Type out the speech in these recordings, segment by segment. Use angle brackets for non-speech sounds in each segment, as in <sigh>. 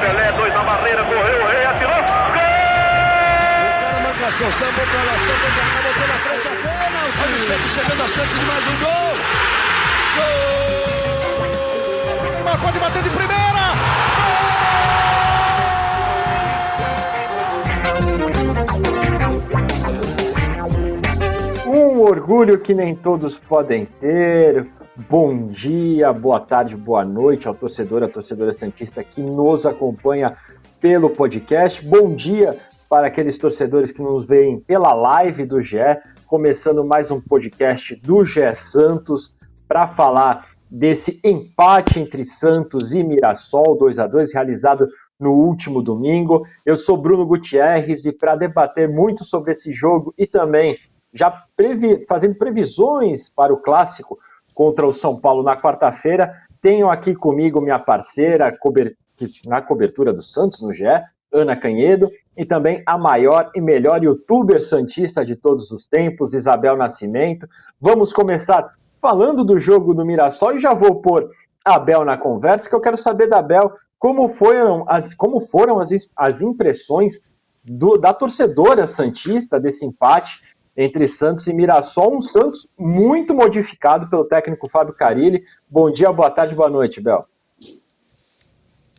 Pelé, dois na barreira, correu, o rei atirou. Gol! O cara sambou pra lá, sambou pra cá, botou na frente a. Olha o Santos chegando a chance de mais um gol. Gol! Neymar pode bater de primeira. Orgulho que nem todos podem ter. Bom dia, boa tarde, boa noite ao torcedor, à torcedora Santista que nos acompanha pelo podcast. Bom dia para aqueles torcedores que nos veem pela live do GE, começando mais um podcast do GE Santos para falar desse empate entre Santos e Mirassol 2 a 2 realizado no último domingo. Eu sou Bruno Gutierrez e para debater muito sobre esse jogo e também já previ fazendo previsões para o clássico contra o São Paulo na quarta-feira, tenho aqui comigo minha parceira na cobertura do Santos no GE, Ana Canhedo, e também a maior e melhor youtuber santista de todos os tempos, Isabel Nascimento. Vamos começar falando do jogo do Mirassol e já vou pôr a Bel na conversa, que eu quero saber da Bel como foram as, como foram as, as impressões do, da torcedora santista desse empate entre Santos e Mirassol, um Santos muito modificado pelo técnico Fábio Carilli. Bom dia, boa tarde, boa noite, Bel.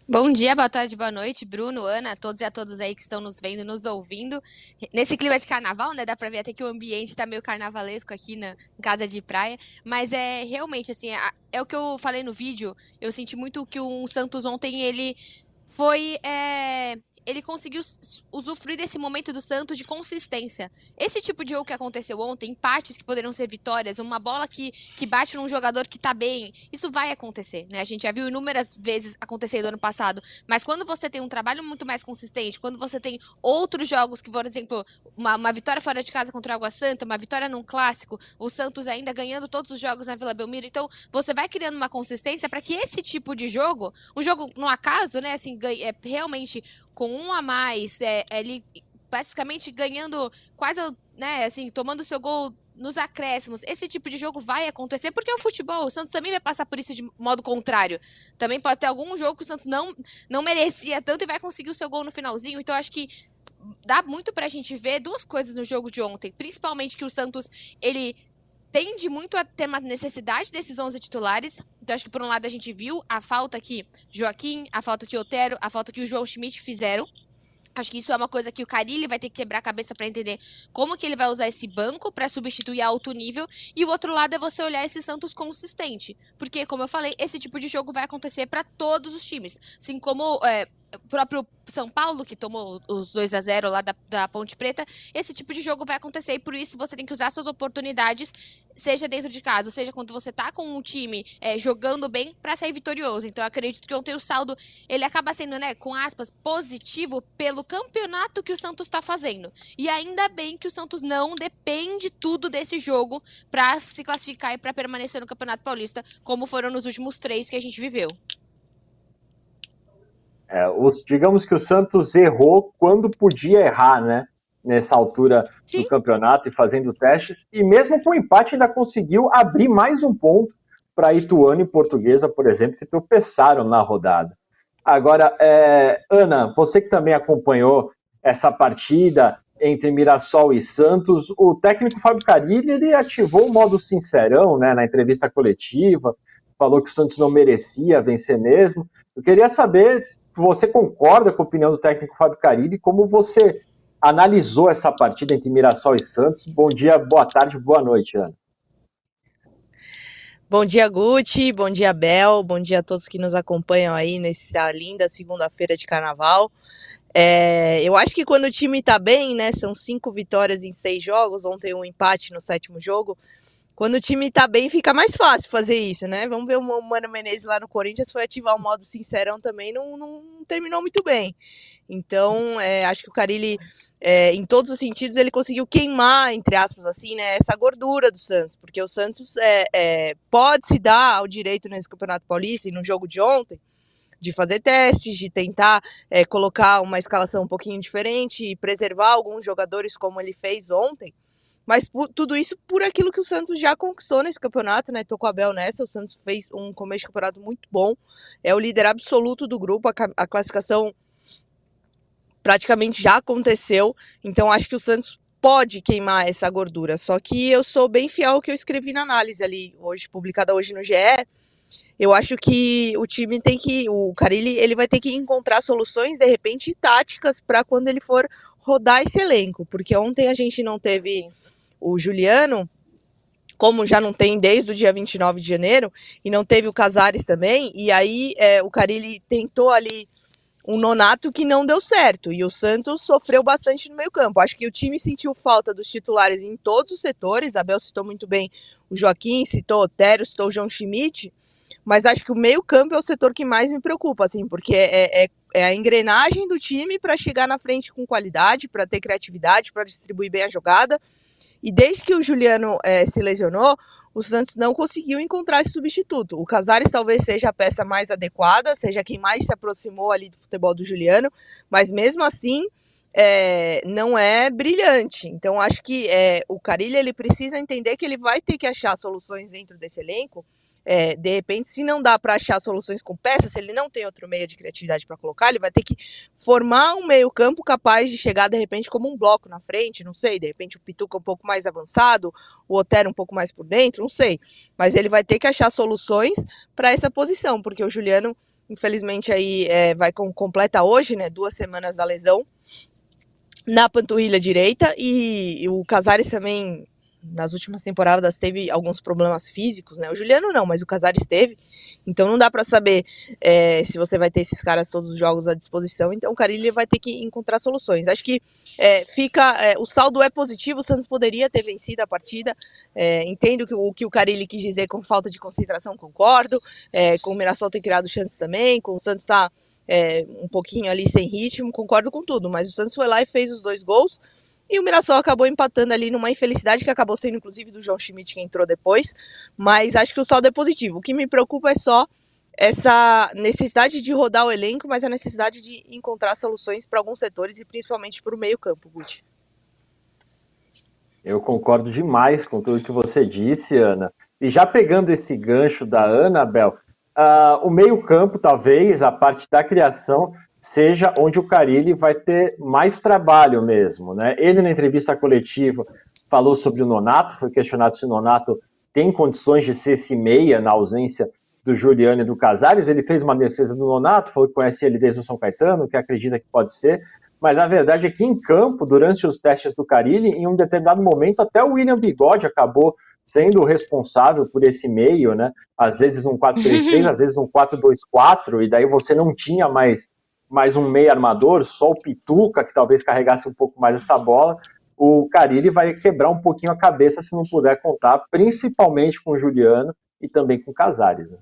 Bom dia, boa tarde, boa noite, Bruno, Ana, todos e a todos aí que estão nos vendo nos ouvindo. Nesse clima de carnaval, né? Dá pra ver até que o ambiente tá meio carnavalesco aqui na casa de praia. Mas é realmente, assim, é, é o que eu falei no vídeo. Eu senti muito que o Santos ontem, ele foi é, ele conseguiu usufruir desse momento do Santos de consistência. Esse tipo de jogo que aconteceu ontem, empates que poderiam ser vitórias, uma bola que, que bate num jogador que tá bem, isso vai acontecer, né? A gente já viu inúmeras vezes acontecer no ano passado. Mas quando você tem um trabalho muito mais consistente, quando você tem outros jogos que, por exemplo, uma, uma vitória fora de casa contra o Água Santa, uma vitória num clássico, o Santos ainda ganhando todos os jogos na Vila Belmiro, então você vai criando uma consistência para que esse tipo de jogo, um jogo no acaso, né, assim, é realmente com um a mais, é, ele praticamente ganhando quase, né, assim, tomando seu gol nos acréscimos. Esse tipo de jogo vai acontecer porque é o futebol. O Santos também vai passar por isso de modo contrário. Também pode ter algum jogo que o Santos não, não merecia tanto e vai conseguir o seu gol no finalzinho. Então acho que dá muito pra gente ver duas coisas no jogo de ontem, principalmente que o Santos ele tende muito a ter uma necessidade desses 11 titulares. Então, acho que por um lado a gente viu a falta que Joaquim, a falta que Otero, a falta que o João Schmidt fizeram. Acho que isso é uma coisa que o Carilli vai ter que quebrar a cabeça para entender como que ele vai usar esse banco para substituir alto nível. E o outro lado é você olhar esse Santos consistente. Porque, como eu falei, esse tipo de jogo vai acontecer para todos os times. Assim como é, o próprio São Paulo, que tomou os 2 a 0 lá da, da Ponte Preta, esse tipo de jogo vai acontecer e por isso você tem que usar suas oportunidades, seja dentro de casa, seja quando você tá com um time é, jogando bem para sair vitorioso. Então acredito que ontem o saldo ele acaba sendo, né, com aspas, positivo pelo campeonato que o Santos está fazendo. E ainda bem que o Santos não depende tudo desse jogo para se classificar e para permanecer no Campeonato Paulista, como foram nos últimos três que a gente viveu. É, os, digamos que o Santos errou quando podia errar, né? Nessa altura Sim. do campeonato e fazendo testes, e mesmo com o empate ainda conseguiu abrir mais um ponto para Ituano e Portuguesa, por exemplo, que tropeçaram na rodada. Agora, é, Ana, você que também acompanhou essa partida entre Mirassol e Santos, o técnico Fábio Carilli ele ativou o modo sincerão né, na entrevista coletiva, falou que o Santos não merecia vencer mesmo. Eu queria saber você concorda com a opinião do técnico Fábio Carilli, como você analisou essa partida entre Mirassol e Santos. Bom dia, boa tarde, boa noite, Ana. Bom dia, Guti, bom dia, Bel, bom dia a todos que nos acompanham aí nessa linda segunda-feira de carnaval. É, eu acho que quando o time tá bem, né, são cinco vitórias em seis jogos, ontem um empate no sétimo jogo, quando o time tá bem, fica mais fácil fazer isso, né? Vamos ver o Mano Menezes lá no Corinthians foi ativar o modo sincerão também, não, não terminou muito bem. Então, é, acho que o Carilli, é, em todos os sentidos, ele conseguiu queimar, entre aspas, assim, né? Essa gordura do Santos, porque o Santos é, é pode se dar ao direito nesse Campeonato Paulista e no jogo de ontem de fazer testes, de tentar é, colocar uma escalação um pouquinho diferente e preservar alguns jogadores como ele fez ontem mas por, tudo isso por aquilo que o Santos já conquistou nesse campeonato, né? Tô com a Bel nessa. O Santos fez um começo de campeonato muito bom. É o líder absoluto do grupo. A, a classificação praticamente já aconteceu. Então acho que o Santos pode queimar essa gordura. Só que eu sou bem fiel ao que eu escrevi na análise ali, hoje, publicada hoje no GE. Eu acho que o time tem que. O Carilli ele vai ter que encontrar soluções, de repente, táticas para quando ele for rodar esse elenco. Porque ontem a gente não teve o Juliano, como já não tem desde o dia 29 de janeiro, e não teve o Casares também, e aí é, o Carilli tentou ali um nonato que não deu certo, e o Santos sofreu bastante no meio campo. Acho que o time sentiu falta dos titulares em todos os setores, Abel citou muito bem o Joaquim, citou o Otério, citou o João Schmidt, mas acho que o meio campo é o setor que mais me preocupa, assim, porque é, é, é a engrenagem do time para chegar na frente com qualidade, para ter criatividade, para distribuir bem a jogada, e desde que o Juliano é, se lesionou, o Santos não conseguiu encontrar esse substituto. O Casares talvez seja a peça mais adequada, seja quem mais se aproximou ali do futebol do Juliano, mas mesmo assim é, não é brilhante. Então acho que é, o Carilho ele precisa entender que ele vai ter que achar soluções dentro desse elenco é, de repente, se não dá para achar soluções com peças, se ele não tem outro meio de criatividade para colocar, ele vai ter que formar um meio-campo capaz de chegar de repente como um bloco na frente, não sei, de repente o Pituca um pouco mais avançado, o Otero um pouco mais por dentro, não sei. Mas ele vai ter que achar soluções para essa posição, porque o Juliano, infelizmente, aí é, vai com, completa hoje, né? Duas semanas da lesão na panturrilha direita e, e o Casares também nas últimas temporadas teve alguns problemas físicos, né? O Juliano não, mas o Casares teve. Então não dá para saber é, se você vai ter esses caras todos os jogos à disposição. Então o Carilli vai ter que encontrar soluções. Acho que é, fica. É, o saldo é positivo, o Santos poderia ter vencido a partida. É, entendo que, o que o Carilli quis dizer com falta de concentração, concordo. É, com o Mirassol ter criado chances também, com o Santos estar. Tá, é, um pouquinho ali sem ritmo, concordo com tudo, mas o Santos foi lá e fez os dois gols. E o Mirassol acabou empatando ali numa infelicidade que acabou sendo inclusive do João Schmidt que entrou depois. Mas acho que o saldo é positivo. O que me preocupa é só essa necessidade de rodar o elenco, mas a necessidade de encontrar soluções para alguns setores e principalmente para o meio-campo, Guti. Eu concordo demais com tudo que você disse, Ana. E já pegando esse gancho da Anabel, uh, o meio-campo, talvez, a parte da criação, seja onde o Carilli vai ter mais trabalho mesmo. Né? Ele, na entrevista coletiva, falou sobre o Nonato, foi questionado se o Nonato tem condições de ser esse meia na ausência do Juliano e do Casares. Ele fez uma defesa do Nonato, falou que conhece ele desde o São Caetano, que acredita que pode ser. Mas a verdade é que em campo, durante os testes do Carilli, em um determinado momento, até o William Bigode acabou sendo responsável por esse meio, né? Às vezes um 4-3-3, <laughs> às vezes um 4-2-4, e daí você não tinha mais mais um meio armador, só o Pituca, que talvez carregasse um pouco mais essa bola, o Carilli vai quebrar um pouquinho a cabeça se não puder contar, principalmente com o Juliano e também com o Casares. Né?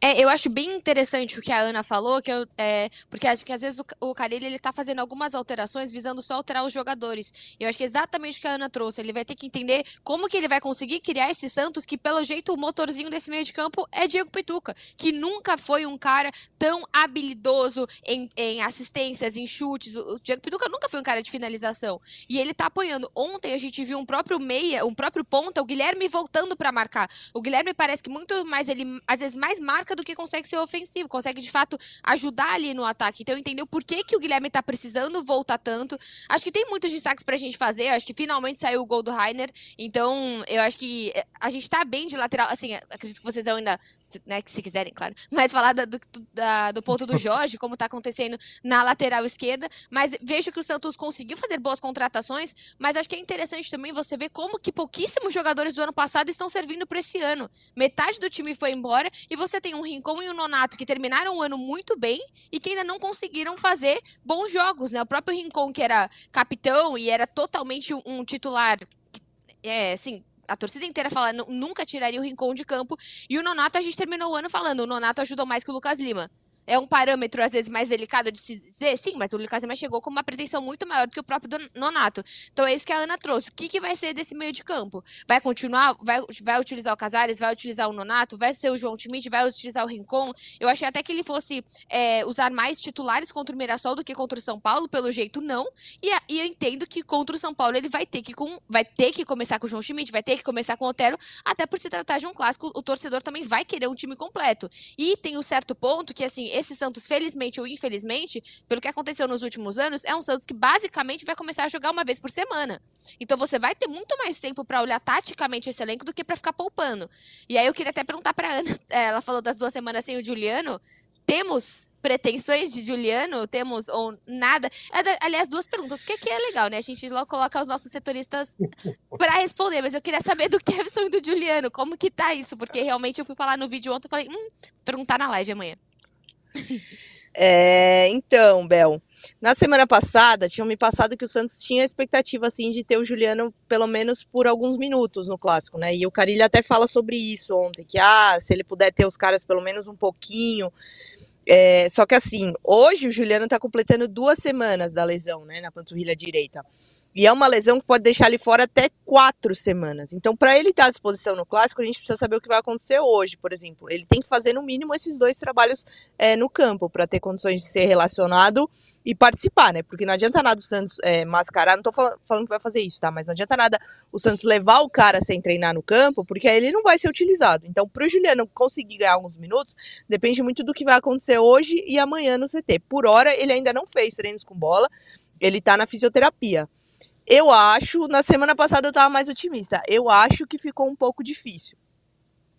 É, eu acho bem interessante o que a Ana falou, que eu, é, porque acho que às vezes o, o Carilli ele tá fazendo algumas alterações visando só alterar os jogadores. Eu acho que é exatamente o que a Ana trouxe. Ele vai ter que entender como que ele vai conseguir criar esse Santos, que pelo jeito o motorzinho desse meio de campo é Diego Pituca, que nunca foi um cara tão habilidoso em, em assistências, em chutes. O Diego Pituca nunca foi um cara de finalização. E ele tá apoiando. Ontem a gente viu um próprio meia, um próprio ponta, o Guilherme voltando para marcar. O Guilherme parece que muito mais, ele às vezes mais marca do que consegue ser ofensivo, consegue de fato ajudar ali no ataque. Então entendeu por que, que o Guilherme tá precisando voltar tanto. Acho que tem muitos destaques pra gente fazer. acho que finalmente saiu o gol do Rainer. Então, eu acho que eh, a gente tá bem de lateral. Assim, acredito que vocês ainda, né, que se quiserem, claro, <laughs> mas falar do, da, do ponto do Jorge, como tá acontecendo na lateral esquerda. Mas vejo que o Santos conseguiu fazer boas contratações, mas acho que é interessante também você ver como que pouquíssimos jogadores do ano passado estão servindo para esse ano. Metade do time foi embora e você tem um Rincon e o Nonato que terminaram o ano muito bem e que ainda não conseguiram fazer bons jogos, né? O próprio Rincon, que era capitão e era totalmente um titular, é, assim, a torcida inteira fala, nunca tiraria o Rincon de campo. E o Nonato, a gente terminou o ano falando, o Nonato ajudou mais que o Lucas Lima. É um parâmetro, às vezes, mais delicado de se dizer? Sim, mas o Lucas Lima chegou com uma pretensão muito maior do que o próprio Nonato. Então é isso que a Ana trouxe. O que, que vai ser desse meio de campo? Vai continuar? Vai, vai utilizar o Casares? Vai utilizar o Nonato? Vai ser o João Schmidt? Vai utilizar o Rincon? Eu achei até que ele fosse é, usar mais titulares contra o Mirassol do que contra o São Paulo, pelo jeito não. E, e eu entendo que contra o São Paulo ele vai ter que, com, vai ter que começar com o João Schmidt, vai ter que começar com o Otero, até por se tratar de um clássico, o torcedor também vai querer um time completo. E tem um certo ponto que, assim, esse Santos, felizmente ou infelizmente, pelo que aconteceu nos últimos anos, é um Santos que basicamente vai começar a jogar uma vez por semana. Então você vai ter muito mais tempo para olhar taticamente esse elenco do que para ficar poupando. E aí eu queria até perguntar para Ana, <laughs> ela falou das duas semanas sem o Juliano, temos pretensões de Juliano? Temos ou nada? É, aliás, duas perguntas, porque aqui é legal, né? A gente logo coloca os nossos setoristas <laughs> para responder, mas eu queria saber do Kevson e do Juliano, como que tá isso? Porque realmente eu fui falar no vídeo ontem e falei, hum, perguntar na live amanhã. <laughs> É, então, Bel, na semana passada tinham me passado que o Santos tinha a expectativa assim de ter o Juliano pelo menos por alguns minutos no clássico, né? E o Carilho até fala sobre isso ontem, que ah, se ele puder ter os caras pelo menos um pouquinho. É, só que assim, hoje o Juliano tá completando duas semanas da lesão, né, na panturrilha direita. E é uma lesão que pode deixar ele fora até quatro semanas. Então, para ele estar à disposição no clássico, a gente precisa saber o que vai acontecer hoje, por exemplo. Ele tem que fazer no mínimo esses dois trabalhos é, no campo para ter condições de ser relacionado e participar, né? Porque não adianta nada o Santos é, mascarar, não tô falando, falando, que vai fazer isso, tá? Mas não adianta nada o Santos levar o cara sem treinar no campo, porque aí ele não vai ser utilizado. Então, pro Juliano conseguir ganhar alguns minutos, depende muito do que vai acontecer hoje e amanhã no CT. Por hora, ele ainda não fez treinos com bola, ele tá na fisioterapia. Eu acho, na semana passada eu tava mais otimista. Eu acho que ficou um pouco difícil.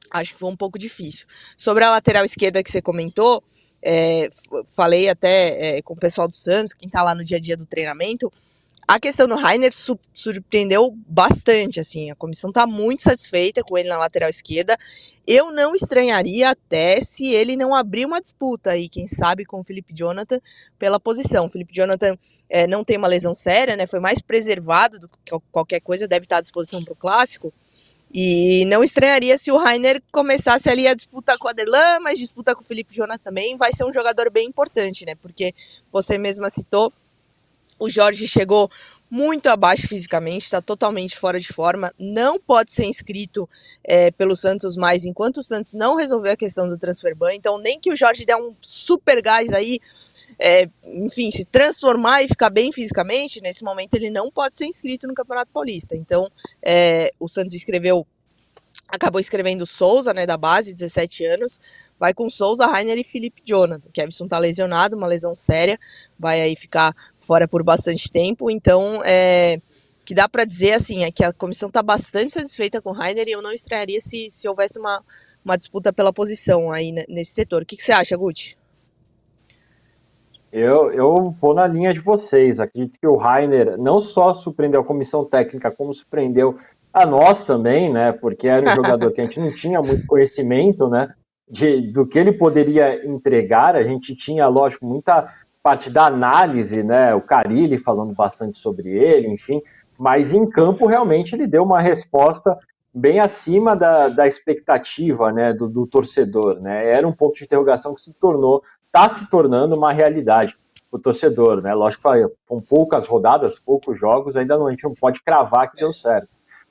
Acho que foi um pouco difícil. Sobre a lateral esquerda que você comentou, é, falei até é, com o pessoal do Santos, quem tá lá no dia a dia do treinamento, a questão do Rainer su surpreendeu bastante, assim, a comissão tá muito satisfeita com ele na lateral esquerda. Eu não estranharia até se ele não abrir uma disputa aí, quem sabe, com o Felipe Jonathan pela posição. O Felipe Jonathan é, não tem uma lesão séria, né? Foi mais preservado do que qualquer coisa, deve estar à disposição para o clássico. E não estranharia se o Rainer começasse ali a disputa com o Aderlan, mas disputa com o Felipe Jonas também. Vai ser um jogador bem importante, né? Porque você mesma citou, o Jorge chegou muito abaixo fisicamente, está totalmente fora de forma, não pode ser inscrito é, pelo Santos mais enquanto o Santos não resolver a questão do transfer ban. Então, nem que o Jorge dê um super gás aí, é, enfim, se transformar e ficar bem fisicamente, nesse momento ele não pode ser inscrito no Campeonato Paulista. Então, é, o Santos escreveu, acabou escrevendo Souza, né, da base, 17 anos, vai com Souza, Rainer e Felipe Jonathan. Kevson tá lesionado, uma lesão séria, vai aí ficar fora por bastante tempo, então, é, que dá para dizer, assim, é que a comissão tá bastante satisfeita com o Rainer e eu não estranharia se, se houvesse uma, uma disputa pela posição aí nesse setor. O que, que você acha, Guti? Eu, eu vou na linha de vocês. Acredito que o Rainer não só surpreendeu a comissão técnica, como surpreendeu a nós também, né? Porque era um <laughs> jogador que a gente não tinha muito conhecimento, né? De, do que ele poderia entregar. A gente tinha, lógico, muita parte da análise, né? O Carilli falando bastante sobre ele, enfim. Mas em campo, realmente, ele deu uma resposta bem acima da, da expectativa né, do, do, torcedor. Né? Era um ponto de interrogação que se tornou está se tornando uma realidade o torcedor, né? Lógico que com poucas rodadas, poucos jogos, ainda não, a gente não pode cravar que deu certo.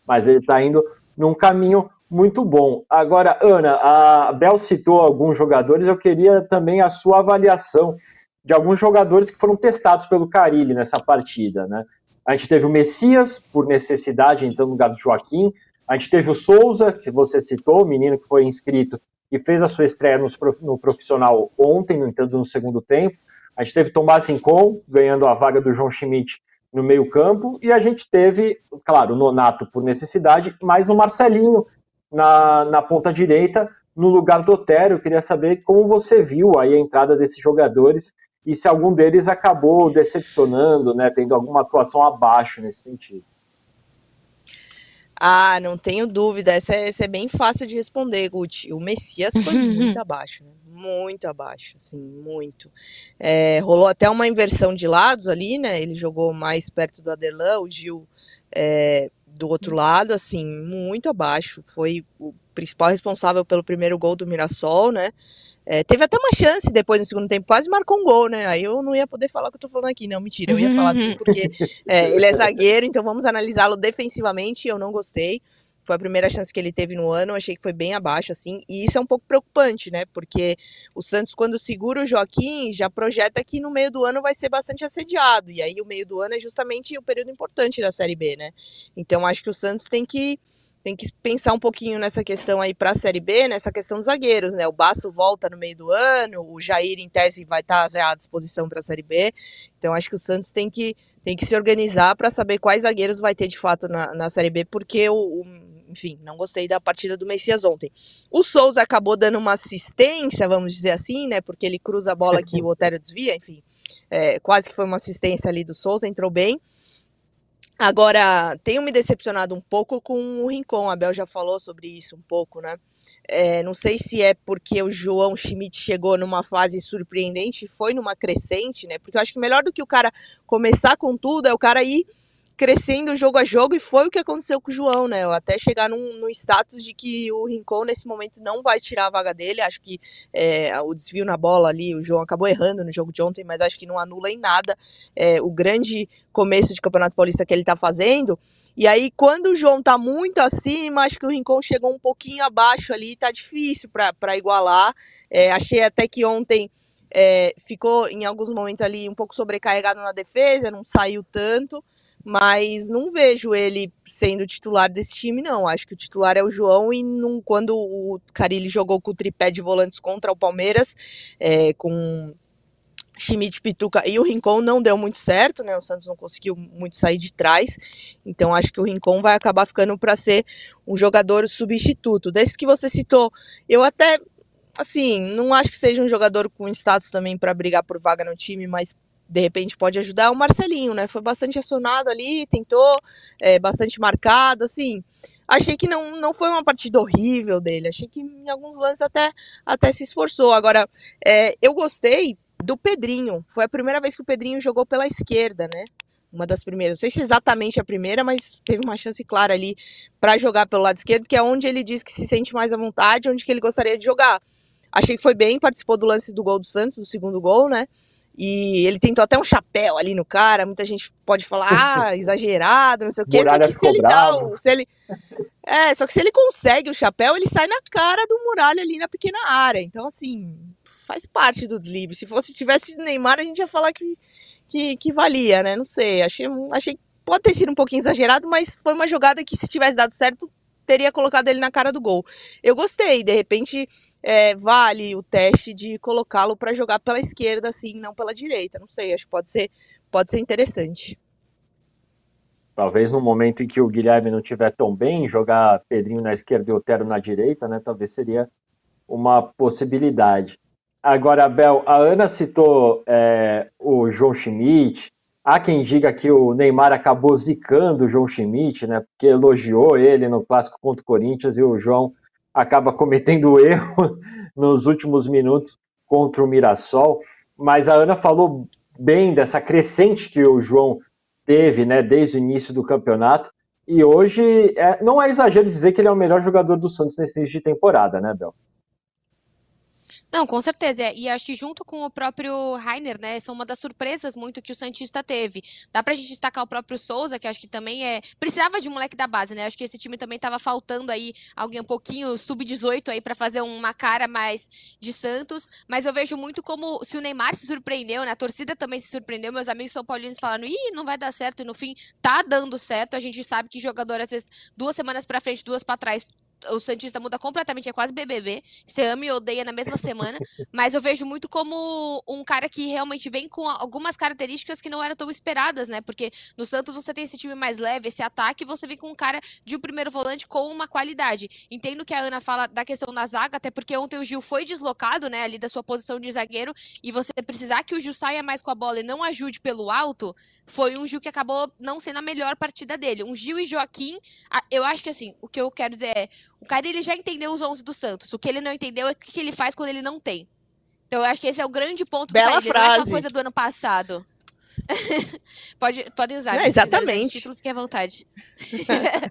Mas ele está indo num caminho muito bom. Agora, Ana, a Bel citou alguns jogadores, eu queria também a sua avaliação de alguns jogadores que foram testados pelo Carilli nessa partida, né? A gente teve o Messias, por necessidade, então, no lugar do Joaquim. A gente teve o Souza, que você citou, o menino que foi inscrito que fez a sua estreia no, profissional ontem, no entanto, no segundo tempo. A gente teve Tomás Rincon ganhando a vaga do João Schmidt no meio-campo, e a gente teve, claro, o Nonato por necessidade, mais o Marcelinho na, na ponta direita, no lugar do Otero. Eu queria saber como você viu aí a entrada desses jogadores e se algum deles acabou decepcionando, né, tendo alguma atuação abaixo nesse sentido. Ah, não tenho dúvida. Essa é, essa é bem fácil de responder, Guti. O Messias foi <laughs> muito abaixo, né? Muito abaixo, assim, muito. É, rolou até uma inversão de lados ali, né? Ele jogou mais perto do Aderlan, o Gil é, do outro lado, assim, muito abaixo. Foi principal responsável pelo primeiro gol do Mirassol, né? É, teve até uma chance depois no segundo tempo, quase marcou um gol, né? Aí eu não ia poder falar o que eu tô falando aqui, não, mentira. Eu ia falar assim porque é, ele é zagueiro, então vamos analisá-lo defensivamente. Eu não gostei. Foi a primeira chance que ele teve no ano, achei que foi bem abaixo, assim, e isso é um pouco preocupante, né? Porque o Santos, quando segura o Joaquim, já projeta que no meio do ano vai ser bastante assediado. E aí o meio do ano é justamente o período importante da Série B, né? Então acho que o Santos tem que tem que pensar um pouquinho nessa questão aí para a Série B, nessa questão dos zagueiros, né? O Baço volta no meio do ano, o Jair, em tese, vai estar tá à disposição para a Série B. Então, acho que o Santos tem que, tem que se organizar para saber quais zagueiros vai ter de fato na, na Série B, porque o, o, enfim, não gostei da partida do Messias ontem. O Souza acabou dando uma assistência, vamos dizer assim, né? Porque ele cruza a bola que o Otero desvia, enfim. É, quase que foi uma assistência ali do Souza, entrou bem. Agora, tenho me decepcionado um pouco com o Rincon, a Bel já falou sobre isso um pouco, né? É, não sei se é porque o João Schmidt chegou numa fase surpreendente, foi numa crescente, né? Porque eu acho que melhor do que o cara começar com tudo é o cara ir crescendo jogo a jogo e foi o que aconteceu com o João, né? Até chegar num, num status de que o Rincon nesse momento não vai tirar a vaga dele. Acho que é, o desvio na bola ali, o João acabou errando no jogo de ontem, mas acho que não anula em nada é, o grande começo de Campeonato Paulista que ele tá fazendo. E aí, quando o João tá muito acima, acho que o Rincon chegou um pouquinho abaixo ali, tá difícil para igualar. É, achei até que ontem é, ficou em alguns momentos ali um pouco sobrecarregado na defesa, não saiu tanto mas não vejo ele sendo titular desse time, não. Acho que o titular é o João e não, quando o Carilli jogou com o tripé de volantes contra o Palmeiras, é, com Schmidt, Pituca e o Rincon não deu muito certo, né? O Santos não conseguiu muito sair de trás. Então acho que o Rincon vai acabar ficando para ser um jogador substituto. Desse que você citou, eu até assim, não acho que seja um jogador com status também para brigar por vaga no time, mas de repente pode ajudar o Marcelinho, né? Foi bastante acionado ali, tentou, é, bastante marcado, assim. Achei que não, não foi uma partida horrível dele, achei que em alguns lances até, até se esforçou. Agora, é, eu gostei do Pedrinho, foi a primeira vez que o Pedrinho jogou pela esquerda, né? Uma das primeiras, não sei se exatamente a primeira, mas teve uma chance clara ali para jogar pelo lado esquerdo, que é onde ele diz que se sente mais à vontade, onde que ele gostaria de jogar. Achei que foi bem, participou do lance do gol do Santos, do segundo gol, né? E ele tentou até um chapéu ali no cara. Muita gente pode falar, <laughs> ah, exagerado, não sei o quê. Muralha só que se ele dá se ele <laughs> É, só que se ele consegue o chapéu, ele sai na cara do Muralha ali na pequena área. Então, assim, faz parte do drible. Se fosse tivesse Neymar, a gente ia falar que, que, que valia, né? Não sei. Achei, achei pode ter sido um pouquinho exagerado, mas foi uma jogada que, se tivesse dado certo, teria colocado ele na cara do gol. Eu gostei, de repente é, vale o teste de colocá-lo para jogar pela esquerda, assim, não pela direita. Não sei, acho que pode ser, pode ser interessante. Talvez no momento em que o Guilherme não estiver tão bem, jogar Pedrinho na esquerda e Otero na direita, né? Talvez seria uma possibilidade. Agora, Bel, a Ana citou é, o João Schmidt. Há quem diga que o Neymar acabou zicando o João Schmidt, né? Porque elogiou ele no clássico contra o Corinthians e o João acaba cometendo <laughs> erro nos últimos minutos contra o Mirassol. Mas a Ana falou bem dessa crescente que o João teve né, desde o início do campeonato. E hoje é, não é exagero dizer que ele é o melhor jogador do Santos nesse início de temporada, né, Bel? Não, com certeza. E acho que junto com o próprio Rainer, né, são uma das surpresas muito que o Santista teve. Dá pra gente destacar o próprio Souza, que acho que também é. Precisava de um moleque da base, né? Acho que esse time também tava faltando aí alguém um pouquinho sub-18 aí para fazer uma cara mais de Santos. Mas eu vejo muito como se o Neymar se surpreendeu, né? A torcida também se surpreendeu. Meus amigos são paulinos falando, ih, não vai dar certo. E no fim, tá dando certo. A gente sabe que jogador, às vezes, duas semanas pra frente, duas para trás, o Santista muda completamente, é quase BBB. Você ama e odeia na mesma semana. <laughs> mas eu vejo muito como um cara que realmente vem com algumas características que não eram tão esperadas, né? Porque no Santos você tem esse time mais leve, esse ataque, e você vem com um cara de um primeiro volante com uma qualidade. Entendo que a Ana fala da questão da zaga, até porque ontem o Gil foi deslocado, né, ali da sua posição de zagueiro, e você precisar que o Gil saia mais com a bola e não ajude pelo alto, foi um Gil que acabou não sendo a melhor partida dele. Um Gil e Joaquim, eu acho que assim, o que eu quero dizer é o cara ele já entendeu os 11 do Santos. O que ele não entendeu é o que ele faz quando ele não tem. Então eu acho que esse é o grande ponto Bela do Carilli. Não é uma coisa do ano passado. <laughs> Pode, podem usar. É, usar exatamente. esse título, fique à vontade. <laughs>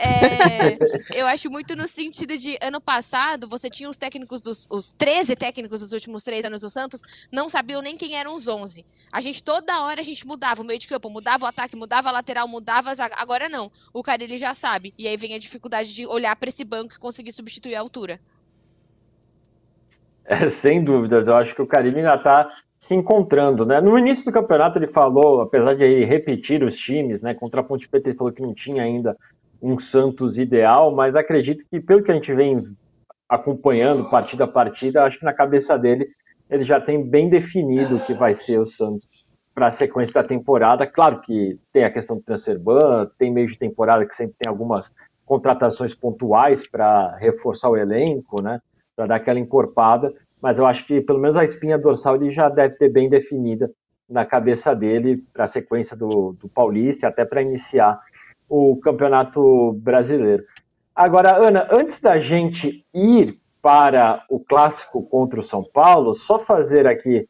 É, eu acho muito no sentido de ano passado, você tinha os técnicos dos os 13 técnicos dos últimos três anos do Santos, não sabiam nem quem eram os 11. A gente toda hora a gente mudava o meio de campo, mudava o ataque, mudava a lateral, mudava a zaga. Agora não. O cara ele já sabe. E aí vem a dificuldade de olhar para esse banco e conseguir substituir a altura. É, sem dúvidas, eu acho que o Carilli ainda está se encontrando, né? No início do campeonato ele falou, apesar de repetir os times, né? Contra a Ponte Preta ele falou que não tinha ainda um Santos ideal, mas acredito que pelo que a gente vem acompanhando partida a partida, acho que na cabeça dele ele já tem bem definido o que vai ser o Santos para a sequência da temporada. Claro que tem a questão do transfer ban, tem meio de temporada que sempre tem algumas contratações pontuais para reforçar o elenco, né? Para dar aquela encorpada, mas eu acho que pelo menos a espinha dorsal ele já deve ter bem definida na cabeça dele para a sequência do, do Paulista e até para iniciar o Campeonato Brasileiro. Agora, Ana, antes da gente ir para o clássico contra o São Paulo, só fazer aqui,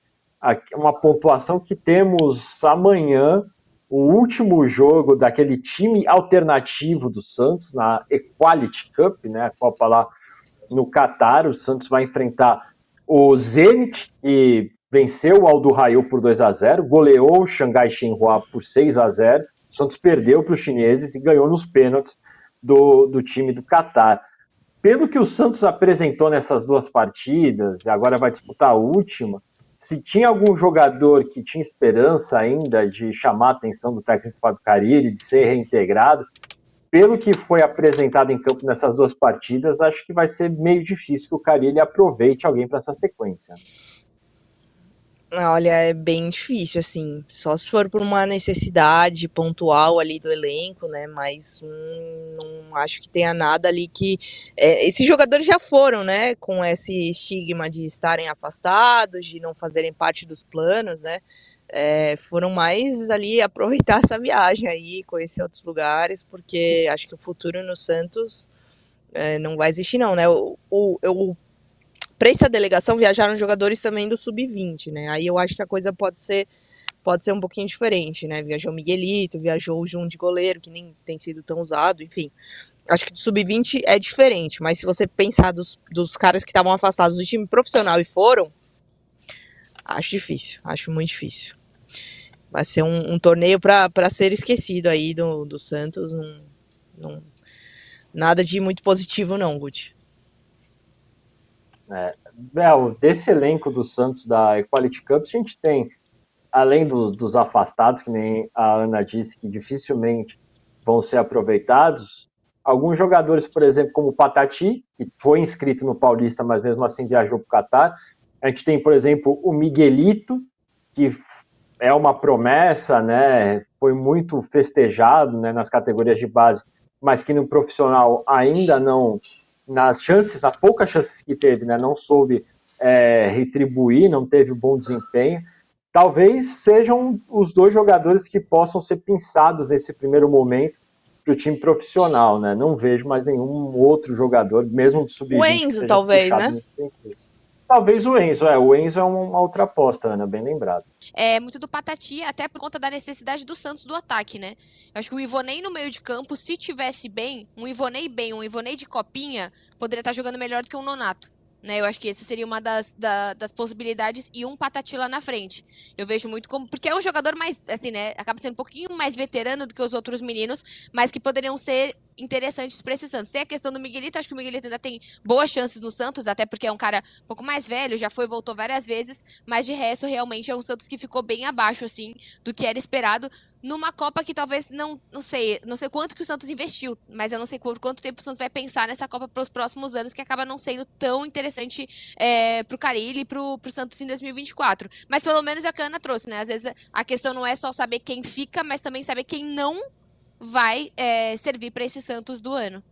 uma pontuação que temos amanhã o último jogo daquele time alternativo do Santos na Equality Cup, né, a Copa lá no Catar. O Santos vai enfrentar o Zenit, que venceu o Aldo Raio por 2 a 0 goleou o Xangai Shenhua por 6 a 0 O Santos perdeu para os chineses e ganhou nos pênaltis do, do time do Catar. Pelo que o Santos apresentou nessas duas partidas, e agora vai disputar a última, se tinha algum jogador que tinha esperança ainda de chamar a atenção do técnico Fábio Carilli, de ser reintegrado, pelo que foi apresentado em campo nessas duas partidas, acho que vai ser meio difícil que o Carilli aproveite alguém para essa sequência. Olha, é bem difícil, assim. Só se for por uma necessidade pontual ali do elenco, né? Mas hum, não acho que tenha nada ali que. É, esses jogadores já foram, né? Com esse estigma de estarem afastados, de não fazerem parte dos planos, né? É, foram mais ali aproveitar <laughs> essa viagem aí, conhecer outros lugares, porque acho que o futuro no Santos é, não vai existir, não, né? O, o, o para essa delegação viajaram jogadores também do sub-20, né? Aí eu acho que a coisa pode ser pode ser um pouquinho diferente, né? Viajou Miguelito, viajou o Jun de goleiro, que nem tem sido tão usado, enfim. Acho que do sub-20 é diferente, mas se você pensar dos, dos caras que estavam afastados do time profissional e foram, acho difícil, acho muito difícil. Vai ser um, um torneio para ser esquecido aí do, do Santos. Não, não, nada de muito positivo, não, Guti. É, Bel, desse elenco do Santos da Equality Cup, a gente tem, além do, dos afastados, que nem a Ana disse, que dificilmente vão ser aproveitados, alguns jogadores, por exemplo, como o Patati, que foi inscrito no Paulista, mas mesmo assim viajou para o Catar. A gente tem, por exemplo, o Miguelito, que é uma promessa, né? Foi muito festejado né, nas categorias de base, mas que no profissional ainda não nas chances, nas poucas chances que teve, né, não soube é, retribuir, não teve bom desempenho. Talvez sejam os dois jogadores que possam ser pensados nesse primeiro momento para o time profissional, né? Não vejo mais nenhum outro jogador, mesmo do sub-20. O Enzo, talvez, né? Talvez o Enzo, é. O Enzo é uma outra aposta, Ana, bem lembrado. É muito do Patati, até por conta da necessidade do Santos do ataque, né? Eu acho que o Ivonei no meio de campo, se tivesse bem, um Ivonei bem, um Ivonei de copinha, poderia estar jogando melhor do que um Nonato. Né, eu acho que essa seria uma das, da, das possibilidades e um Patati lá na frente. Eu vejo muito como. Porque é um jogador mais, assim, né? Acaba sendo um pouquinho mais veterano do que os outros meninos, mas que poderiam ser interessantes para esse Santos. Tem a questão do Miguelito, acho que o Miguelito ainda tem boas chances no Santos, até porque é um cara um pouco mais velho, já foi voltou várias vezes, mas de resto, realmente é um Santos que ficou bem abaixo, assim, do que era esperado numa Copa que talvez não, não sei, não sei quanto que o Santos investiu, mas eu não sei por quanto tempo o Santos vai pensar nessa Copa para os próximos anos, que acaba não sendo tão interessante é, pro Carilli e pro, pro Santos em 2024. Mas pelo menos o a Ana trouxe, né? Às vezes a questão não é só saber quem fica, mas também saber quem não vai é, servir para esse Santos do ano.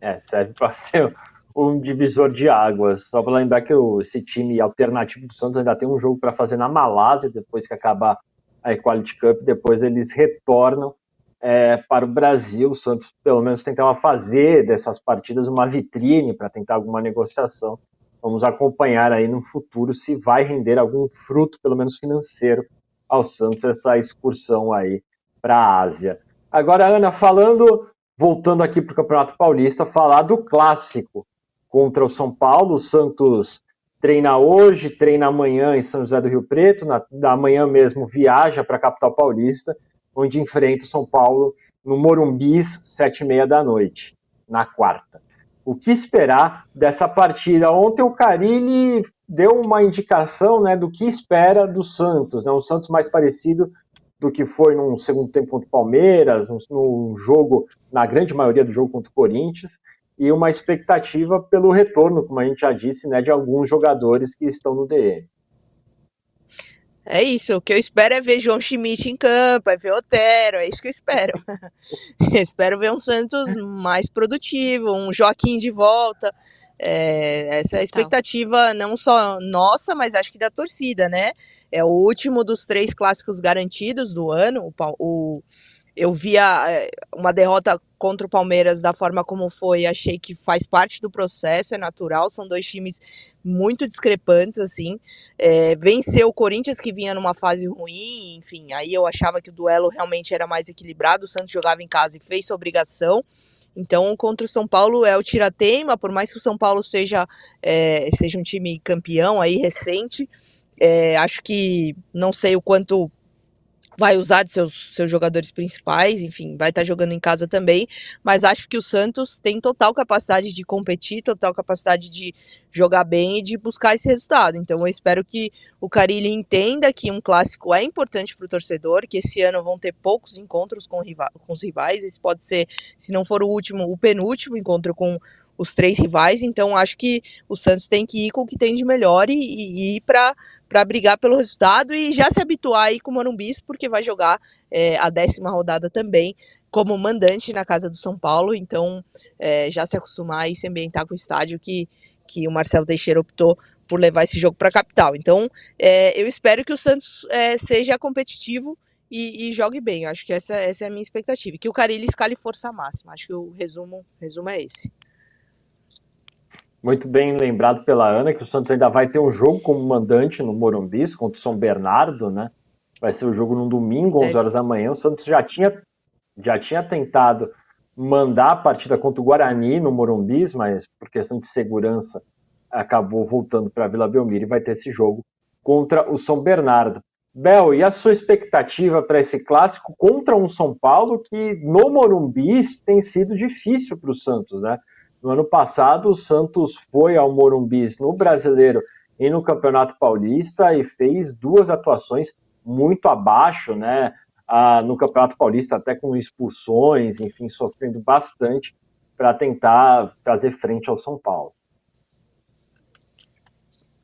É, serve para ser um divisor de águas. Só para lembrar que esse time alternativo do Santos ainda tem um jogo para fazer na Malásia depois que acabar a Equality Cup. Depois eles retornam é, para o Brasil. O Santos, pelo menos, tentava fazer dessas partidas uma vitrine para tentar alguma negociação. Vamos acompanhar aí no futuro se vai render algum fruto, pelo menos financeiro, ao Santos essa excursão aí para a Ásia. Agora, Ana, falando, voltando aqui para o Campeonato Paulista, falar do clássico contra o São Paulo. O Santos treina hoje, treina amanhã em São José do Rio Preto, na, da manhã mesmo viaja para a capital paulista, onde enfrenta o São Paulo no Morumbis, sete e meia da noite, na quarta. O que esperar dessa partida? Ontem o Carilli deu uma indicação né, do que espera do Santos, né, um Santos mais parecido do que foi num segundo tempo contra o Palmeiras, no jogo, na grande maioria do jogo contra o Corinthians, e uma expectativa pelo retorno, como a gente já disse, né, de alguns jogadores que estão no DM. É isso, o que eu espero é ver João Schmidt em campo, é ver Otero, é isso que eu espero. <laughs> espero ver um Santos mais produtivo, um Joaquim de volta. É, essa é a expectativa não só nossa, mas acho que da torcida, né? É o último dos três clássicos garantidos do ano. O, o eu via eh, uma derrota contra o Palmeiras da forma como foi, achei que faz parte do processo, é natural, são dois times muito discrepantes, assim, é, venceu o Corinthians que vinha numa fase ruim, enfim, aí eu achava que o duelo realmente era mais equilibrado, o Santos jogava em casa e fez sua obrigação, então, contra o São Paulo é o tirateima, por mais que o São Paulo seja, é, seja um time campeão aí recente, é, acho que não sei o quanto vai usar de seus, seus jogadores principais, enfim, vai estar tá jogando em casa também, mas acho que o Santos tem total capacidade de competir, total capacidade de jogar bem e de buscar esse resultado. Então eu espero que o Carilli entenda que um clássico é importante para o torcedor, que esse ano vão ter poucos encontros com, com os rivais, esse pode ser, se não for o último, o penúltimo encontro com os três rivais, então acho que o Santos tem que ir com o que tem de melhor e, e ir para para brigar pelo resultado e já se habituar aí com o Morumbis, porque vai jogar é, a décima rodada também como mandante na casa do São Paulo, então é, já se acostumar e se ambientar com o estádio que, que o Marcelo Teixeira optou por levar esse jogo para a capital. Então é, eu espero que o Santos é, seja competitivo e, e, jogue bem. Acho que essa, essa é a minha expectativa. Que o Carilli escale força máxima. Acho que o resumo, resumo é esse. Muito bem lembrado pela Ana que o Santos ainda vai ter um jogo como mandante no Morumbi contra o São Bernardo, né? Vai ser o jogo no domingo, 11 horas da manhã. O Santos já tinha, já tinha tentado mandar a partida contra o Guarani no Morumbi, mas por questão de segurança acabou voltando para a Vila Belmiro e vai ter esse jogo contra o São Bernardo. Bel, e a sua expectativa para esse clássico contra um São Paulo que no Morumbi tem sido difícil para o Santos, né? No ano passado, o Santos foi ao Morumbis no Brasileiro e no Campeonato Paulista e fez duas atuações muito abaixo, né? Ah, no Campeonato Paulista, até com expulsões, enfim, sofrendo bastante para tentar fazer frente ao São Paulo.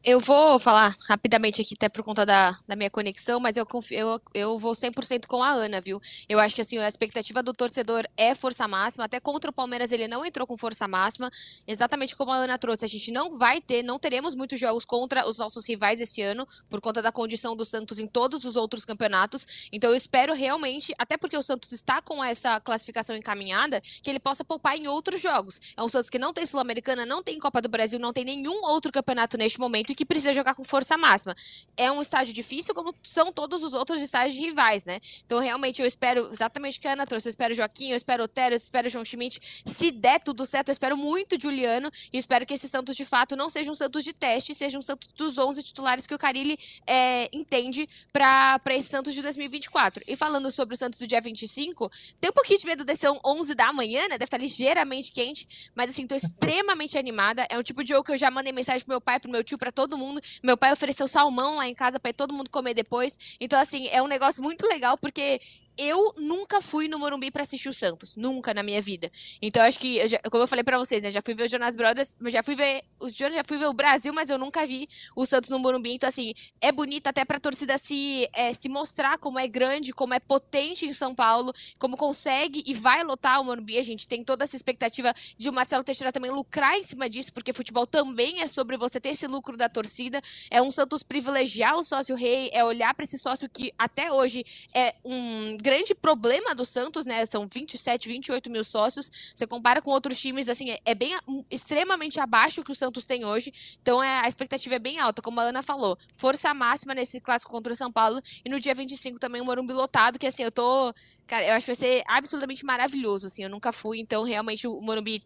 Eu vou falar rapidamente aqui, até por conta da, da minha conexão, mas eu, confio, eu, eu vou 100% com a Ana, viu? Eu acho que assim, a expectativa do torcedor é força máxima. Até contra o Palmeiras ele não entrou com força máxima. Exatamente como a Ana trouxe, a gente não vai ter, não teremos muitos jogos contra os nossos rivais esse ano, por conta da condição do Santos em todos os outros campeonatos. Então eu espero realmente, até porque o Santos está com essa classificação encaminhada, que ele possa poupar em outros jogos. É um Santos que não tem Sul-Americana, não tem Copa do Brasil, não tem nenhum outro campeonato neste momento que precisa jogar com força máxima. É um estádio difícil, como são todos os outros estádios rivais, né? Então, realmente, eu espero exatamente o que a Ana trouxe. Eu espero Joaquim, eu espero Otero, eu espero João Schmidt. Se der tudo certo, eu espero muito Juliano e espero que esse Santos, de fato, não seja um Santos de teste, seja um Santos dos 11 titulares que o Carilli é, entende para esse Santos de 2024. E falando sobre o Santos do dia 25, tem um pouquinho de medo desse 11 da manhã, né? Deve estar ligeiramente quente, mas assim, tô extremamente animada. É um tipo de jogo que eu já mandei mensagem pro meu pai, pro meu tio, para todo mundo. Meu pai ofereceu salmão lá em casa para todo mundo comer depois. Então, assim, é um negócio muito legal, porque eu nunca fui no Morumbi para assistir o Santos, nunca na minha vida. Então acho que, eu já, como eu falei para vocês, né, já fui ver o Jonas Brothers, já fui ver os Jonas, já fui ver o Brasil, mas eu nunca vi o Santos no Morumbi. Então assim, é bonito até para torcida se é, se mostrar como é grande, como é potente em São Paulo, como consegue e vai lotar o Morumbi. A gente tem toda essa expectativa de o Marcelo Teixeira também lucrar em cima disso, porque futebol também é sobre você ter esse lucro da torcida. É um Santos privilegiar o sócio rei, é olhar para esse sócio que até hoje é um grande problema do Santos, né? São 27, 28 mil sócios. Você compara com outros times, assim, é, é bem extremamente abaixo que o Santos tem hoje. Então é, a expectativa é bem alta, como a Ana falou. Força máxima nesse clássico contra o São Paulo. E no dia 25 também o Morumbi lotado, que assim, eu tô. Cara, eu acho que vai ser absolutamente maravilhoso, assim. Eu nunca fui, então realmente o Morumbi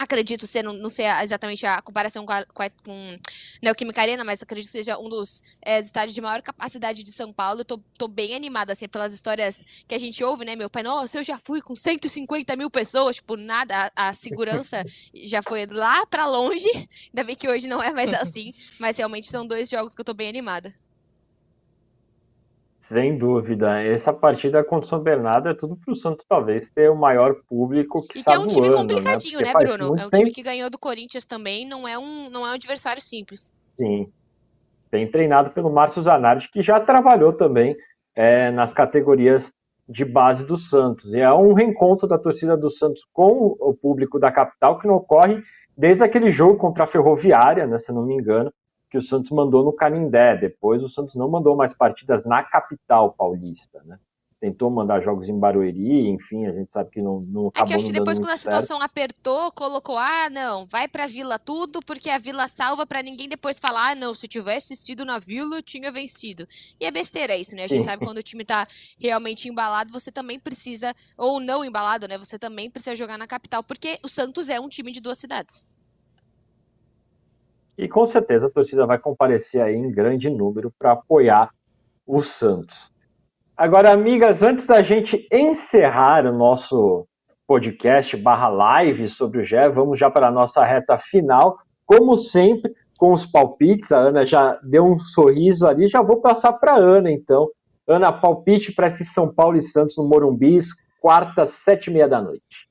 acredito ser, não, não sei exatamente a comparação com, a, com, a, com Neoquímica Arena, mas acredito que seja um dos é, estádios de maior capacidade de São Paulo. Tô, tô bem animada, assim, pelas histórias que a gente ouve, né? Meu pai, nossa, eu já fui com 150 mil pessoas, tipo, nada, a, a segurança <laughs> já foi lá para longe. Ainda bem que hoje não é mais <laughs> assim, mas realmente são dois jogos que eu tô bem animada. Sem dúvida. Essa partida contra o São Bernardo é tudo para o Santos talvez ter o maior público que E que é um time ano, complicadinho, né, né Bruno? É um time que ganhou do Corinthians também, não é um, não é um adversário simples. Sim. Bem treinado pelo Márcio Zanardi, que já trabalhou também é, nas categorias de base do Santos. E é um reencontro da torcida do Santos com o público da capital que não ocorre desde aquele jogo contra a Ferroviária, né, se não me engano, que o Santos mandou no Canindé. Depois o Santos não mandou mais partidas na capital paulista, né? Tentou mandar jogos em Barueri, enfim, a gente sabe que não, não acabou É que acho que depois, quando a situação certo. apertou, colocou, ah, não, vai pra Vila tudo, porque a Vila salva para ninguém depois falar, ah, não, se tivesse sido na Vila, eu tinha vencido. E é besteira isso, né? A gente Sim. sabe quando o time tá realmente embalado, você também precisa, ou não embalado, né? Você também precisa jogar na capital, porque o Santos é um time de duas cidades. E com certeza a torcida vai comparecer aí em grande número para apoiar o Santos. Agora, amigas, antes da gente encerrar o nosso podcast barra live sobre o GE, vamos já para a nossa reta final. Como sempre, com os palpites, a Ana já deu um sorriso ali, já vou passar para a Ana, então. Ana, palpite para esse São Paulo e Santos no Morumbi, quarta, sete e meia da noite.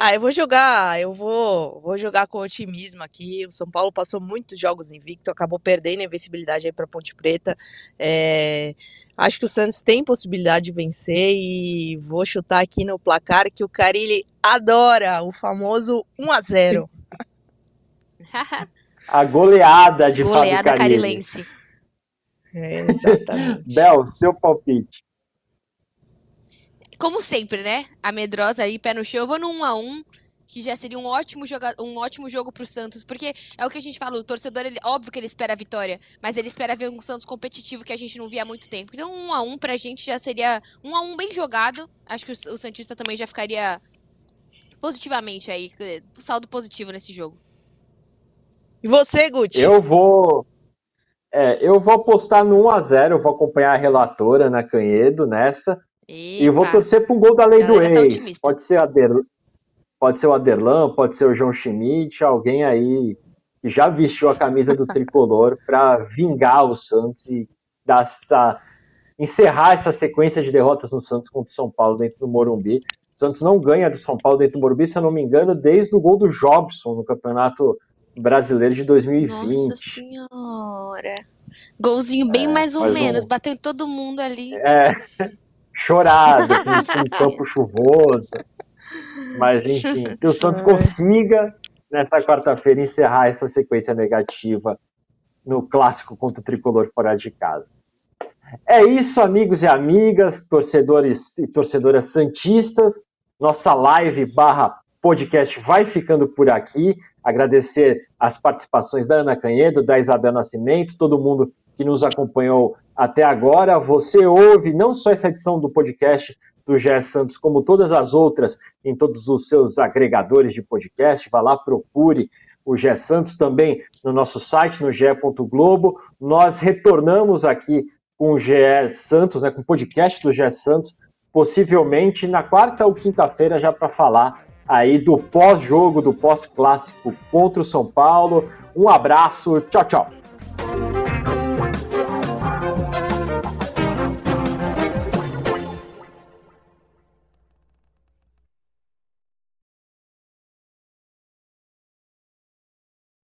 Ah, eu vou jogar, eu vou, vou jogar com otimismo aqui. O São Paulo passou muitos jogos invicto, acabou perdendo a invencibilidade aí para Ponte Preta. É, acho que o Santos tem possibilidade de vencer e vou chutar aqui no placar que o Carilli adora, o famoso 1 a 0. <laughs> a goleada de goleada carilense. É, exatamente. <laughs> Bel, seu palpite como sempre, né? A medrosa aí, pé no chão. Eu vou no 1 a 1 que já seria um ótimo, joga um ótimo jogo pro Santos, porque é o que a gente fala, o torcedor, ele, óbvio que ele espera a vitória, mas ele espera ver um Santos competitivo que a gente não via há muito tempo. Então, um a um pra gente já seria um a um bem jogado. Acho que o, o Santista também já ficaria positivamente aí, saldo positivo nesse jogo. E você, Guti? Eu vou é, eu vou apostar no 1 a 0 eu vou acompanhar a relatora na Canhedo nessa. Eita. E vou torcer para um gol da lei do tá ex. Tá pode ser, Ader... pode ser o Aderlan, pode ser o João Schmidt, alguém aí que já vestiu a camisa do <laughs> tricolor para vingar o Santos e dar essa... encerrar essa sequência de derrotas no Santos contra o São Paulo dentro do Morumbi. O Santos não ganha do São Paulo dentro do Morumbi, se eu não me engano, desde o gol do Jobson no Campeonato Brasileiro de 2020. Nossa Senhora! Golzinho bem é, mais ou menos, um... bateu todo mundo ali. É chorado, <laughs> com um campo chuvoso. Mas, enfim, que o Santos consiga, nesta quarta-feira, encerrar essa sequência negativa no clássico contra o tricolor fora de casa. É isso, amigos e amigas, torcedores e torcedoras santistas. Nossa live barra podcast vai ficando por aqui. Agradecer as participações da Ana Canhedo, da Isabel Nascimento, todo mundo que nos acompanhou até agora. Você ouve não só essa edição do podcast do Gé Santos, como todas as outras em todos os seus agregadores de podcast. Vá lá, procure o Gé Santos também no nosso site, no ge.globo. Nós retornamos aqui com o GE Santos, né, com o podcast do GE Santos, possivelmente na quarta ou quinta-feira, já para falar aí do pós-jogo, do pós-clássico contra o São Paulo. Um abraço, tchau, tchau.